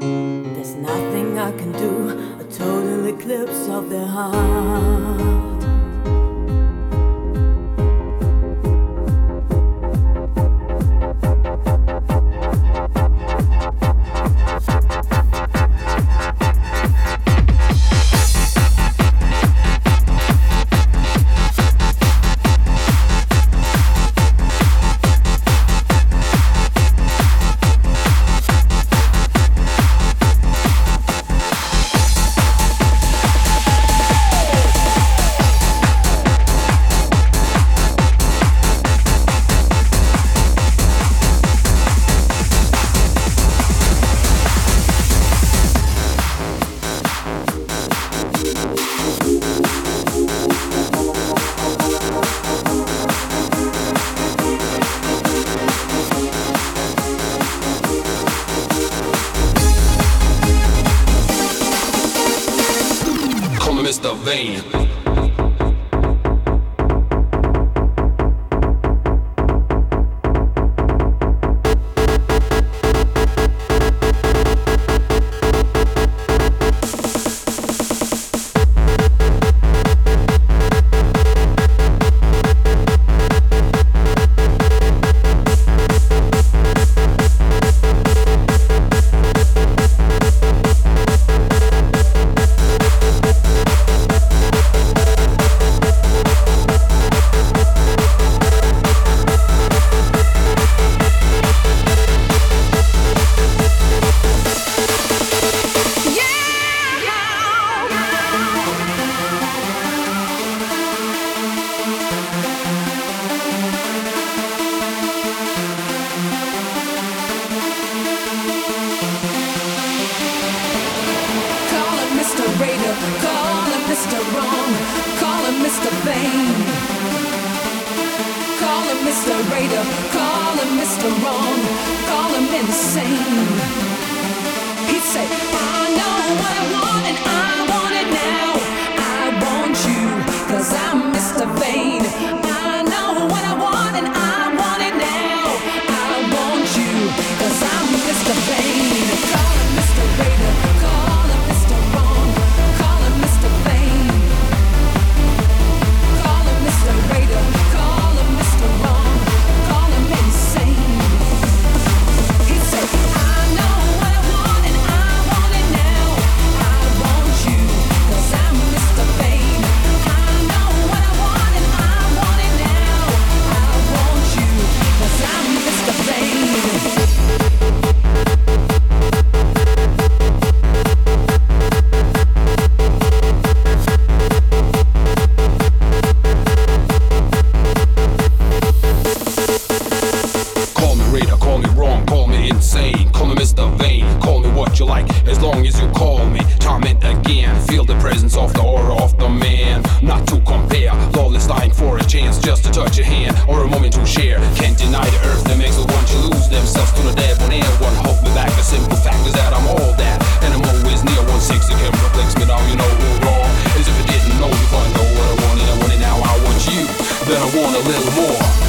There's nothing I can do, a total eclipse of the heart. that I want a little more.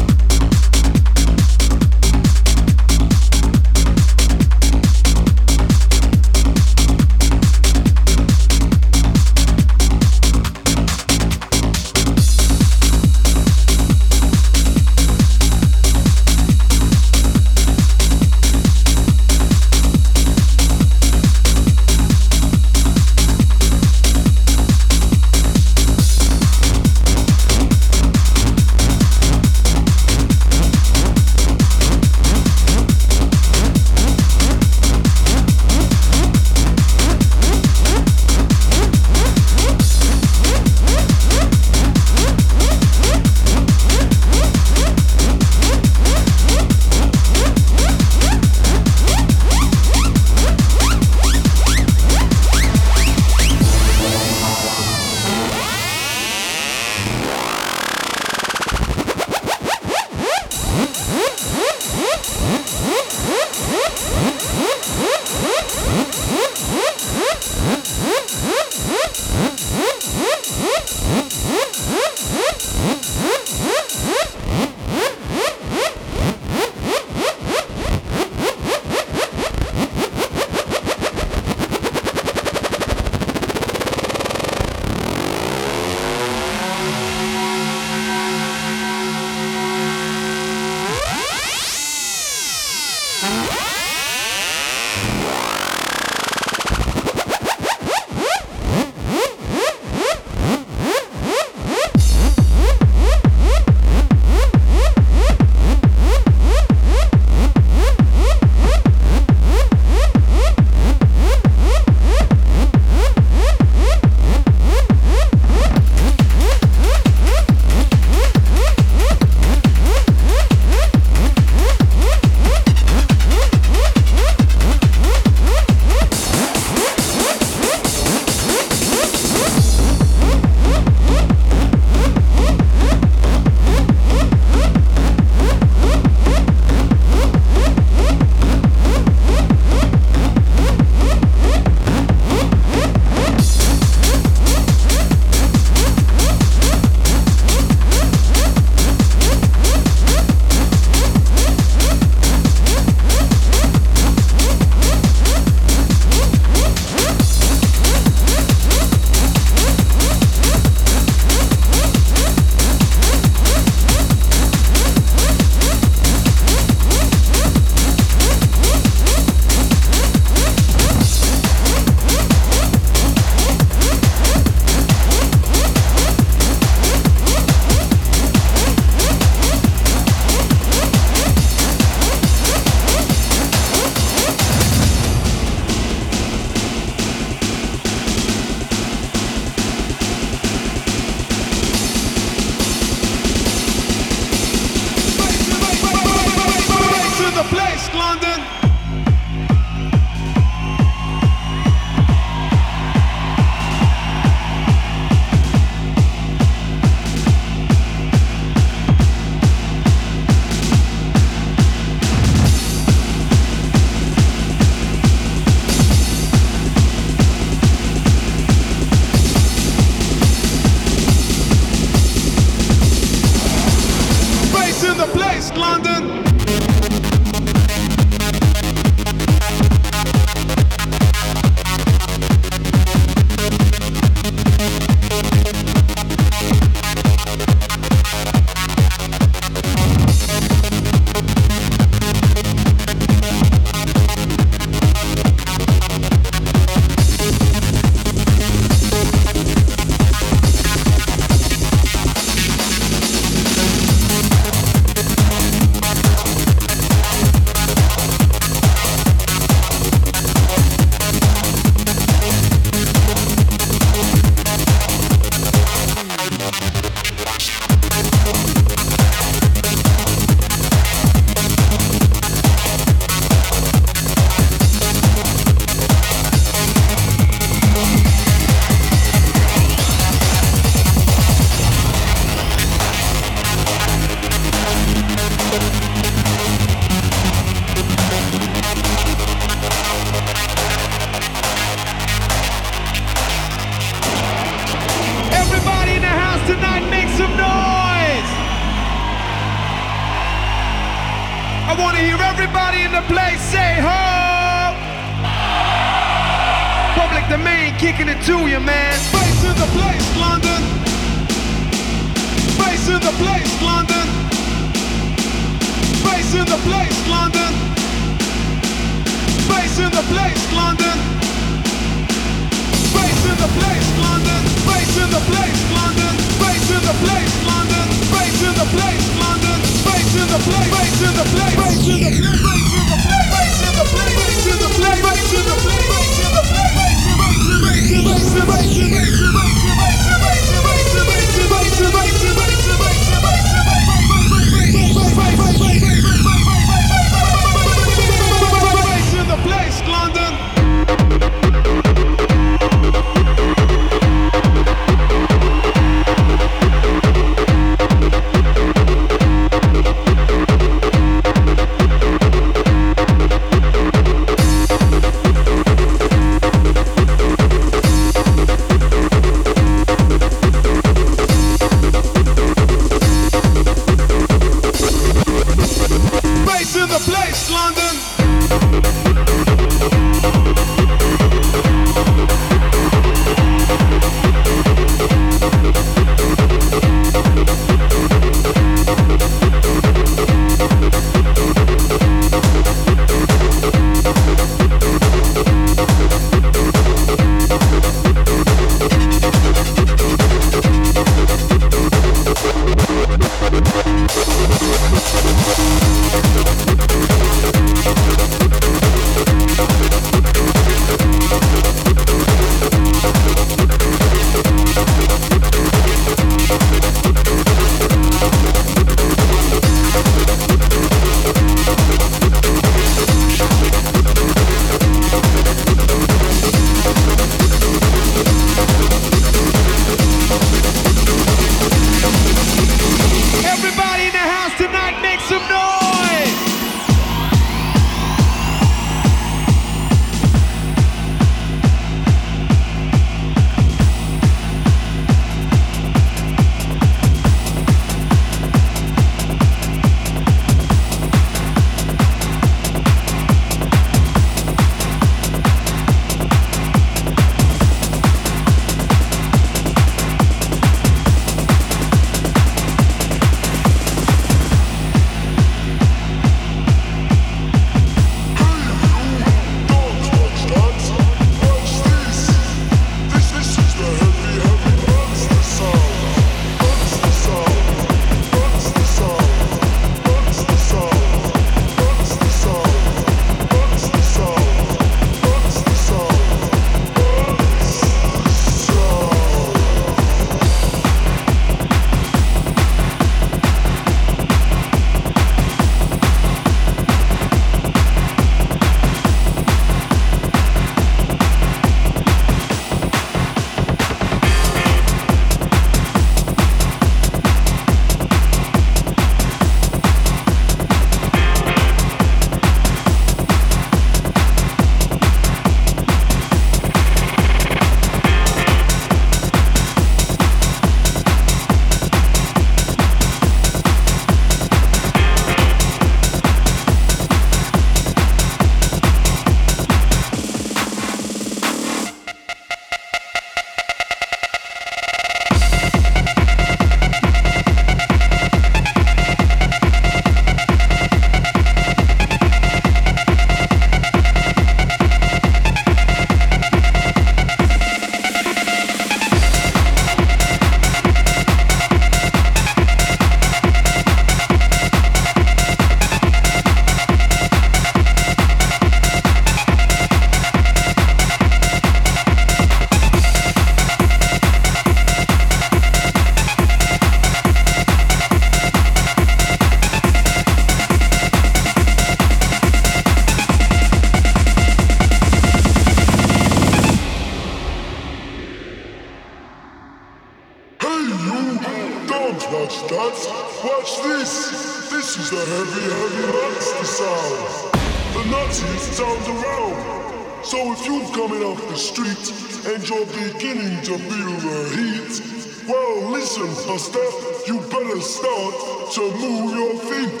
the and you're beginning to feel the heat. Well, listen, Buster, you better start to move your feet.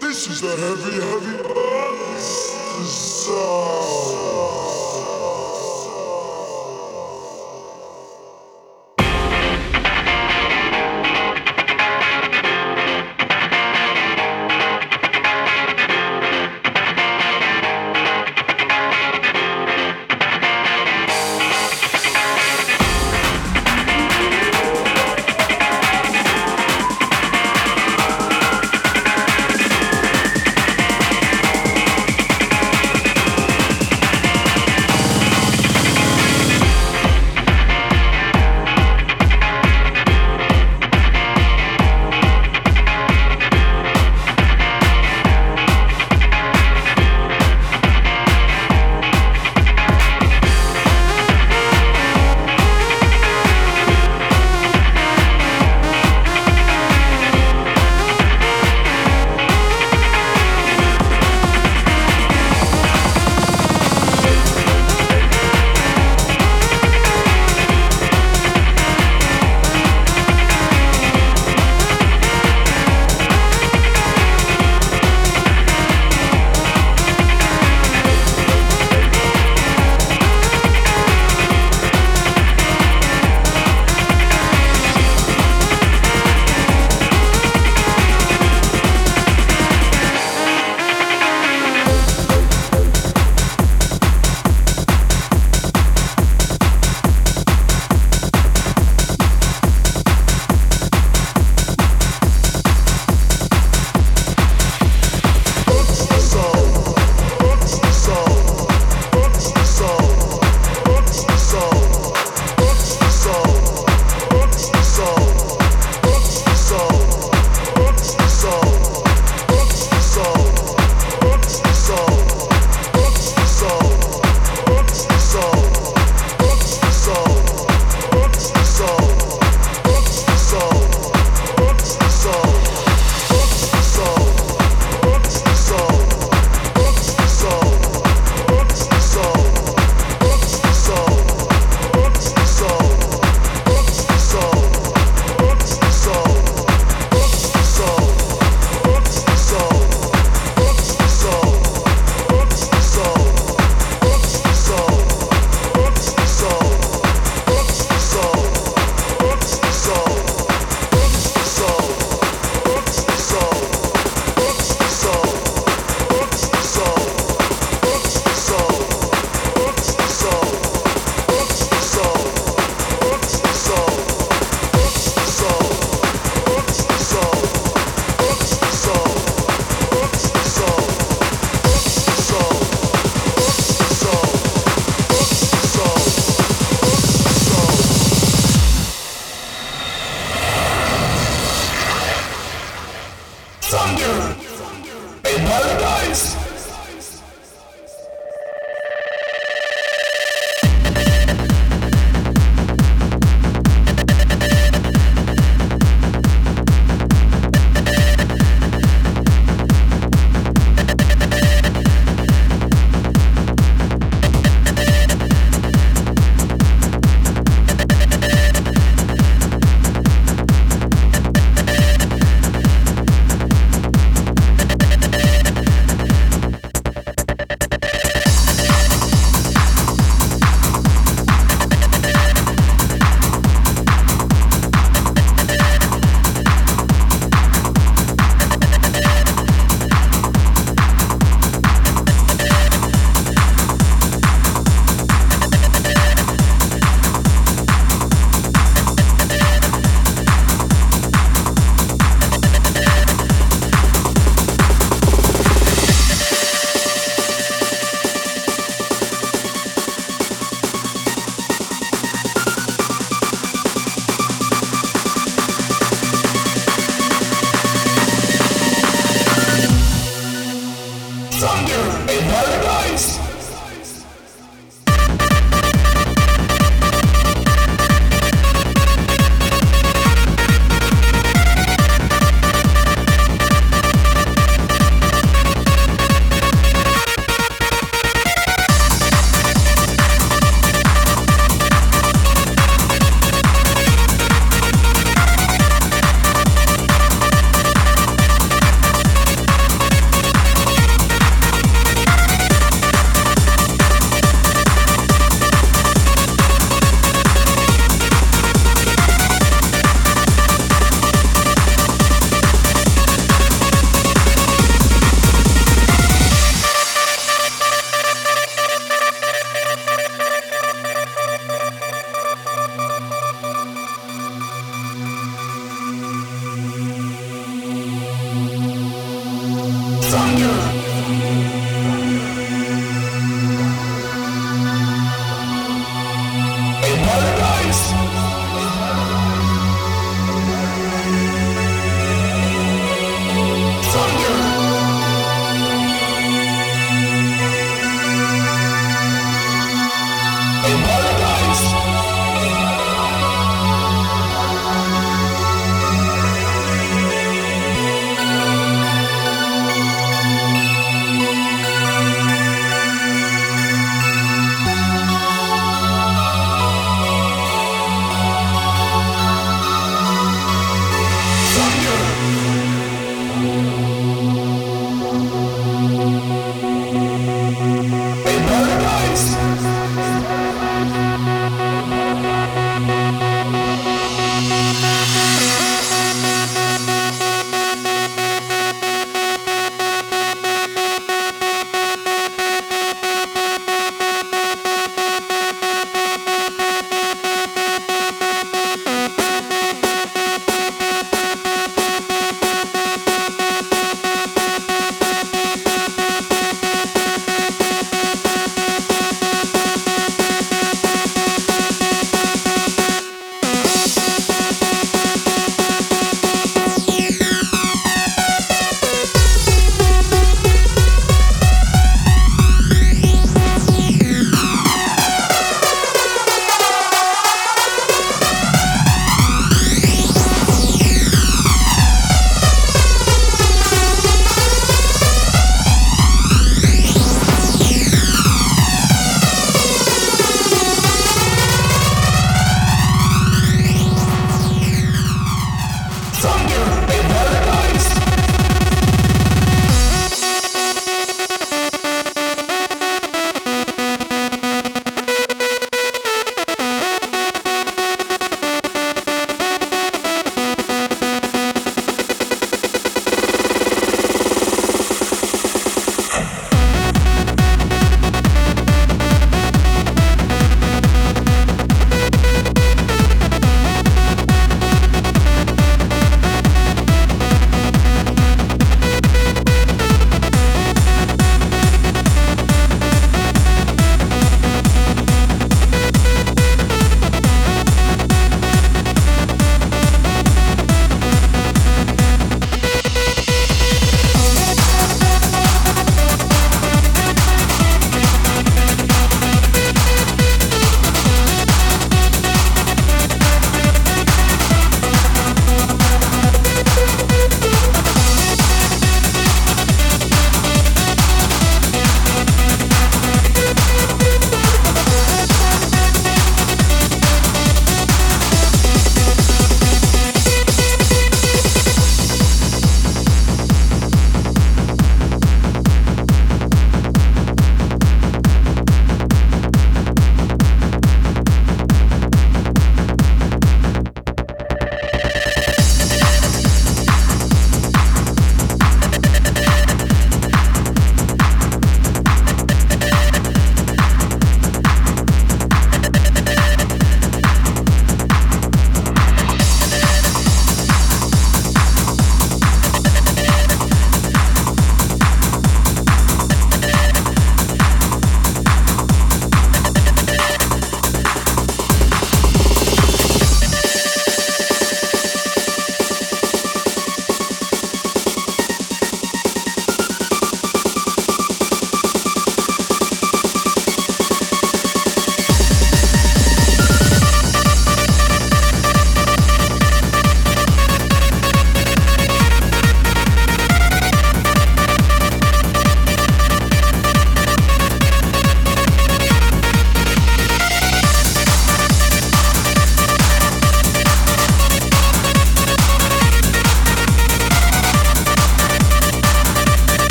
This is a heavy, heavy uh, sound.